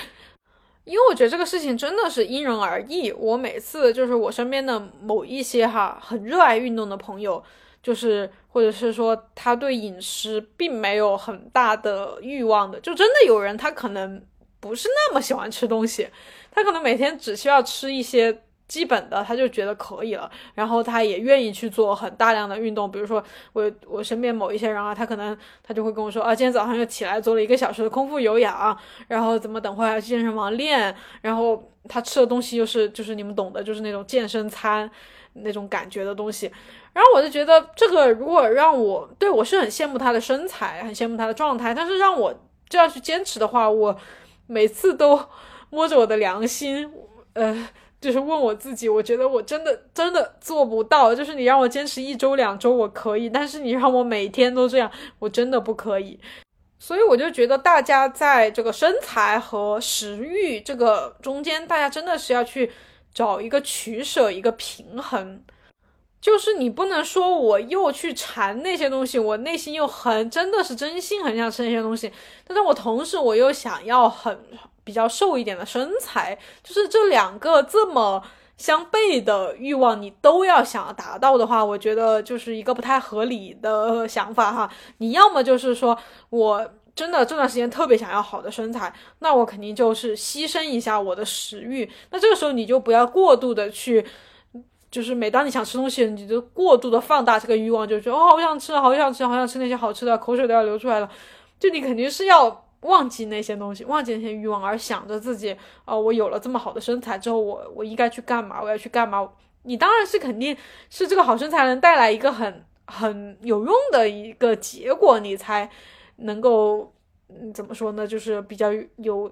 因为我觉得这个事情真的是因人而异。我每次就是我身边的某一些哈很热爱运动的朋友，就是或者是说他对饮食并没有很大的欲望的，就真的有人他可能。不是那么喜欢吃东西，他可能每天只需要吃一些基本的，他就觉得可以了。然后他也愿意去做很大量的运动，比如说我我身边某一些人啊，他可能他就会跟我说啊，今天早上又起来做了一个小时的空腹有氧，然后怎么等会儿去健身房练，然后他吃的东西又是就是你们懂的，就是那种健身餐那种感觉的东西。然后我就觉得这个如果让我对我是很羡慕他的身材，很羡慕他的状态，但是让我这样去坚持的话，我。每次都摸着我的良心，呃，就是问我自己，我觉得我真的真的做不到。就是你让我坚持一周两周我可以，但是你让我每天都这样，我真的不可以。所以我就觉得大家在这个身材和食欲这个中间，大家真的是要去找一个取舍，一个平衡。就是你不能说我又去馋那些东西，我内心又很真的是真心很想吃那些东西，但是我同时我又想要很比较瘦一点的身材，就是这两个这么相悖的欲望，你都要想要达到的话，我觉得就是一个不太合理的想法哈。你要么就是说我真的这段时间特别想要好的身材，那我肯定就是牺牲一下我的食欲，那这个时候你就不要过度的去。就是每当你想吃东西，你就过度的放大这个欲望，就觉得哦，好想吃，好想吃，好想吃那些好吃的，口水都要流出来了。就你肯定是要忘记那些东西，忘记那些欲望，而想着自己，哦，我有了这么好的身材之后，我我应该去干嘛？我要去干嘛？你当然是肯定是这个好身材能带来一个很很有用的一个结果，你才能够，嗯，怎么说呢？就是比较有。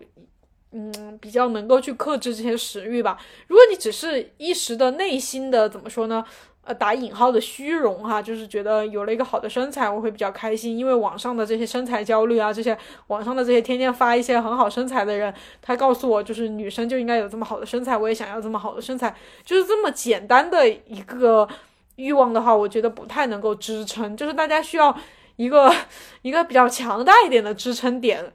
嗯，比较能够去克制这些食欲吧。如果你只是一时的内心的怎么说呢？呃，打引号的虚荣哈，就是觉得有了一个好的身材，我会比较开心。因为网上的这些身材焦虑啊，这些网上的这些天天发一些很好身材的人，他告诉我，就是女生就应该有这么好的身材，我也想要这么好的身材，就是这么简单的一个欲望的话，我觉得不太能够支撑。就是大家需要一个 一个比较强大一点的支撑点。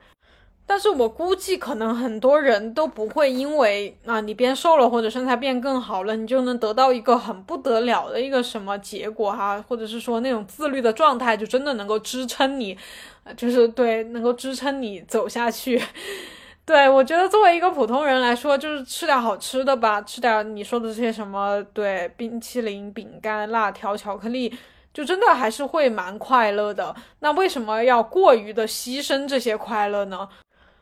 但是我估计，可能很多人都不会因为啊，你变瘦了或者身材变更好了，你就能得到一个很不得了的一个什么结果哈，或者是说那种自律的状态，就真的能够支撑你，就是对，能够支撑你走下去。对我觉得，作为一个普通人来说，就是吃点好吃的吧，吃点你说的这些什么，对，冰淇淋、饼干、辣条、巧克力。就真的还是会蛮快乐的。那为什么要过于的牺牲这些快乐呢？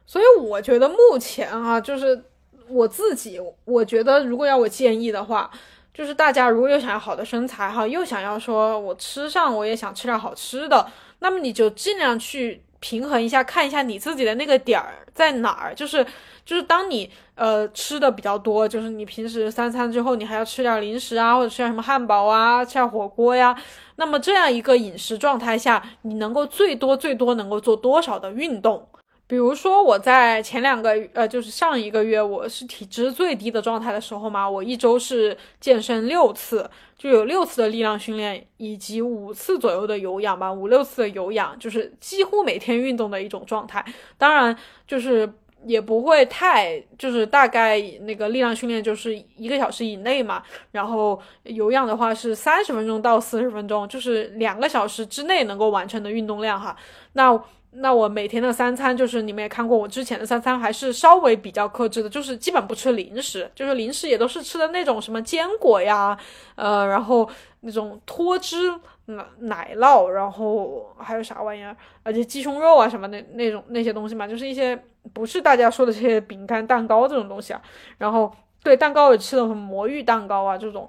所以我觉得目前啊，就是我自己，我觉得如果要我建议的话，就是大家如果又想要好的身材哈，又想要说我吃上我也想吃点好吃的，那么你就尽量去平衡一下，看一下你自己的那个点儿在哪儿，就是就是当你呃吃的比较多，就是你平时三餐之后你还要吃点零食啊，或者吃点什么汉堡啊，吃点火锅呀。那么这样一个饮食状态下，你能够最多最多能够做多少的运动？比如说我在前两个呃，就是上一个月我是体脂最低的状态的时候嘛，我一周是健身六次，就有六次的力量训练，以及五次左右的有氧吧，五六次的有氧，就是几乎每天运动的一种状态。当然就是。也不会太，就是大概那个力量训练就是一个小时以内嘛，然后有氧的话是三十分钟到四十分钟，就是两个小时之内能够完成的运动量哈。那那我每天的三餐就是你们也看过我之前的三餐还是稍微比较克制的，就是基本不吃零食，就是零食也都是吃的那种什么坚果呀，呃，然后那种脱脂。奶奶酪，然后还有啥玩意儿？而且鸡胸肉啊什么的那种那些东西嘛，就是一些不是大家说的这些饼干、蛋糕这种东西啊。然后对蛋糕也吃的很魔芋蛋糕啊这种。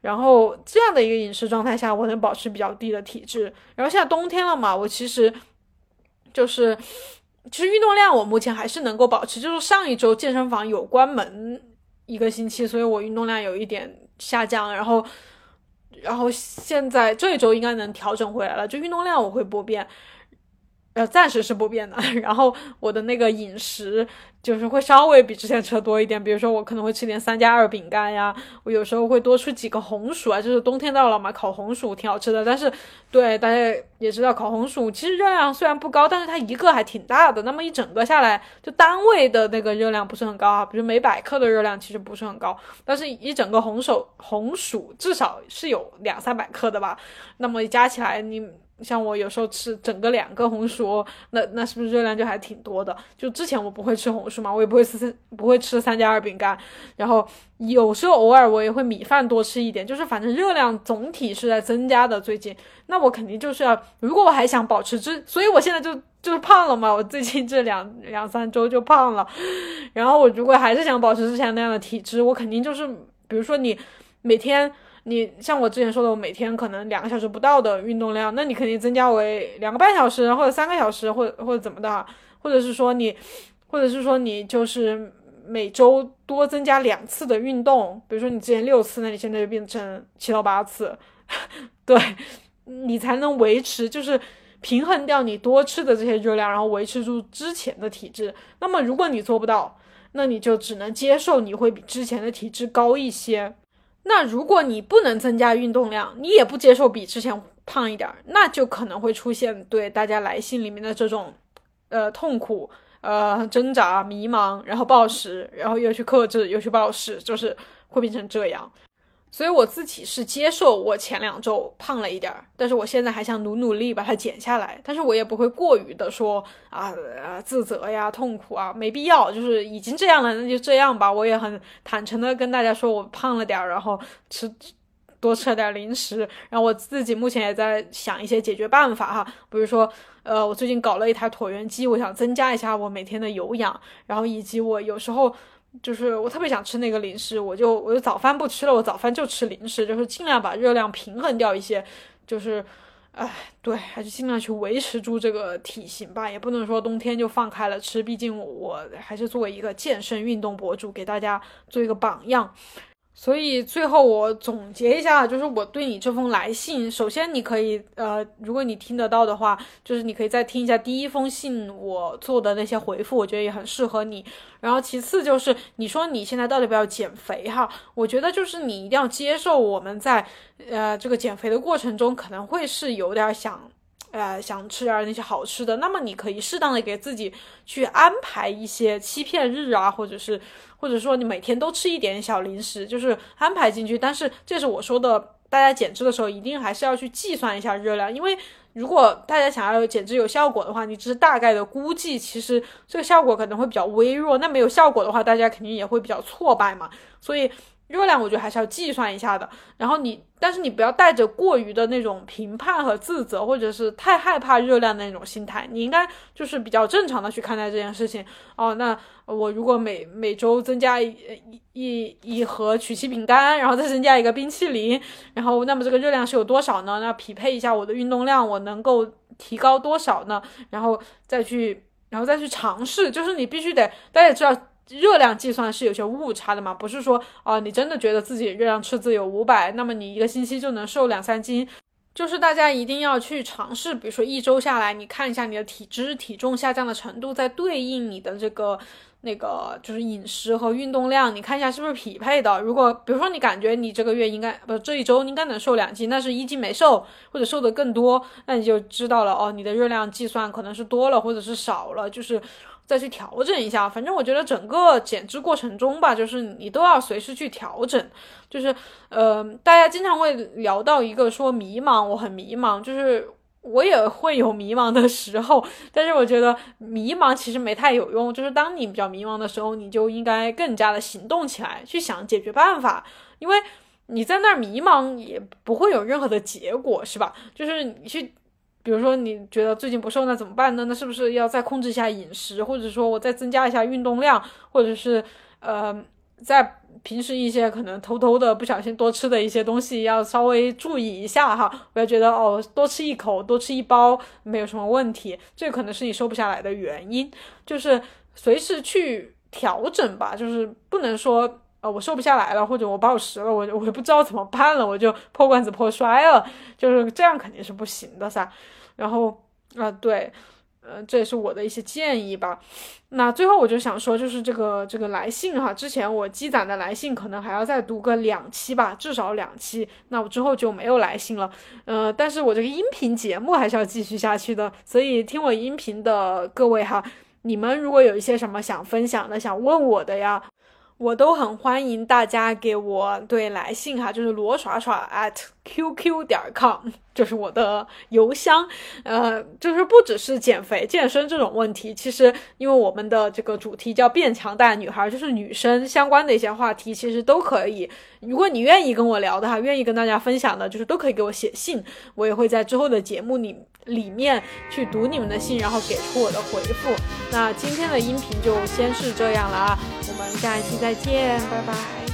然后这样的一个饮食状态下，我能保持比较低的体质。然后现在冬天了嘛，我其实就是其实运动量我目前还是能够保持，就是上一周健身房有关门一个星期，所以我运动量有一点下降，然后。然后现在这一周应该能调整回来了，就运动量我会不变。呃，暂时是不变的。然后我的那个饮食就是会稍微比之前吃多一点，比如说我可能会吃点三加二饼干呀，我有时候会多吃几个红薯啊，就是冬天到了嘛，烤红薯挺好吃的。但是，对大家也知道，烤红薯其实热量虽然不高，但是它一个还挺大的。那么一整个下来，就单位的那个热量不是很高啊，比如每百克的热量其实不是很高，但是一整个红薯红薯至少是有两三百克的吧。那么加起来你。像我有时候吃整个两个红薯，那那是不是热量就还挺多的？就之前我不会吃红薯嘛，我也不会吃不会吃三加二饼干，然后有时候偶尔我也会米饭多吃一点，就是反正热量总体是在增加的。最近，那我肯定就是要，如果我还想保持之，所以我现在就就是胖了嘛，我最近这两两三周就胖了。然后我如果还是想保持之前那样的体质，我肯定就是，比如说你每天。你像我之前说的，我每天可能两个小时不到的运动量，那你肯定增加为两个半小时或者三个小时，或或者怎么的，或者是说你，或者是说你就是每周多增加两次的运动，比如说你之前六次，那你现在就变成七到八次，对，你才能维持，就是平衡掉你多吃的这些热量，然后维持住之前的体质。那么如果你做不到，那你就只能接受你会比之前的体质高一些。那如果你不能增加运动量，你也不接受比之前胖一点，那就可能会出现对大家来信里面的这种，呃，痛苦、呃，挣扎、迷茫，然后暴食，然后又去克制，又去暴食，就是会变成这样。所以我自己是接受我前两周胖了一点儿，但是我现在还想努努力把它减下来。但是我也不会过于的说啊自责呀、痛苦啊，没必要。就是已经这样了，那就这样吧。我也很坦诚的跟大家说我胖了点儿，然后吃多吃了点零食。然后我自己目前也在想一些解决办法哈，比如说呃，我最近搞了一台椭圆机，我想增加一下我每天的有氧，然后以及我有时候。就是我特别想吃那个零食，我就我就早饭不吃了，我早饭就吃零食，就是尽量把热量平衡掉一些，就是，哎，对，还是尽量去维持住这个体型吧，也不能说冬天就放开了吃，毕竟我还是作为一个健身运动博主，给大家做一个榜样。所以最后我总结一下，就是我对你这封来信，首先你可以，呃，如果你听得到的话，就是你可以再听一下第一封信我做的那些回复，我觉得也很适合你。然后其次就是你说你现在到底不要减肥哈？我觉得就是你一定要接受我们在，呃，这个减肥的过程中可能会是有点想。呃，想吃点那些好吃的，那么你可以适当的给自己去安排一些欺骗日啊，或者是，或者说你每天都吃一点小零食，就是安排进去。但是这是我说的，大家减脂的时候一定还是要去计算一下热量，因为如果大家想要减脂有效果的话，你只是大概的估计，其实这个效果可能会比较微弱。那没有效果的话，大家肯定也会比较挫败嘛。所以热量我觉得还是要计算一下的，然后你，但是你不要带着过于的那种评判和自责，或者是太害怕热量的那种心态，你应该就是比较正常的去看待这件事情。哦，那我如果每每周增加一一一盒曲奇饼干，然后再增加一个冰淇淋，然后那么这个热量是有多少呢？那匹配一下我的运动量，我能够提高多少呢？然后再去，然后再去尝试，就是你必须得，大家知道。热量计算是有些误差的嘛，不是说啊，你真的觉得自己热量赤字有五百，那么你一个星期就能瘦两三斤，就是大家一定要去尝试，比如说一周下来，你看一下你的体脂、体重下降的程度，在对应你的这个那个就是饮食和运动量，你看一下是不是匹配的。如果比如说你感觉你这个月应该不这一周应该能瘦两斤，但是一斤没瘦，或者瘦的更多，那你就知道了哦，你的热量计算可能是多了或者是少了，就是。再去调整一下，反正我觉得整个减脂过程中吧，就是你都要随时去调整。就是，呃，大家经常会聊到一个说迷茫，我很迷茫，就是我也会有迷茫的时候。但是我觉得迷茫其实没太有用，就是当你比较迷茫的时候，你就应该更加的行动起来，去想解决办法，因为你在那儿迷茫也不会有任何的结果，是吧？就是你去。比如说你觉得最近不瘦，那怎么办呢？那是不是要再控制一下饮食，或者说我再增加一下运动量，或者是呃，在平时一些可能偷偷的不小心多吃的一些东西要稍微注意一下哈。我要觉得哦，多吃一口，多吃一包没有什么问题，这可能是你瘦不下来的原因，就是随时去调整吧，就是不能说呃我瘦不下来了，或者我暴食了，我我也不知道怎么办了，我就破罐子破摔了，就是这样肯定是不行的噻。然后啊，对，呃，这也是我的一些建议吧。那最后我就想说，就是这个这个来信哈，之前我积攒的来信可能还要再读个两期吧，至少两期。那我之后就没有来信了，呃，但是我这个音频节目还是要继续下去的。所以听我音频的各位哈，你们如果有一些什么想分享的、想问我的呀。我都很欢迎大家给我对来信哈，就是罗耍耍 at qq 点 com，就是我的邮箱。呃，就是不只是减肥健身这种问题，其实因为我们的这个主题叫变强大女孩，就是女生相关的一些话题，其实都可以。如果你愿意跟我聊的哈，愿意跟大家分享的，就是都可以给我写信，我也会在之后的节目里里面去读你们的信，然后给出我的回复。那今天的音频就先是这样了啊。我们下一期再见，拜拜。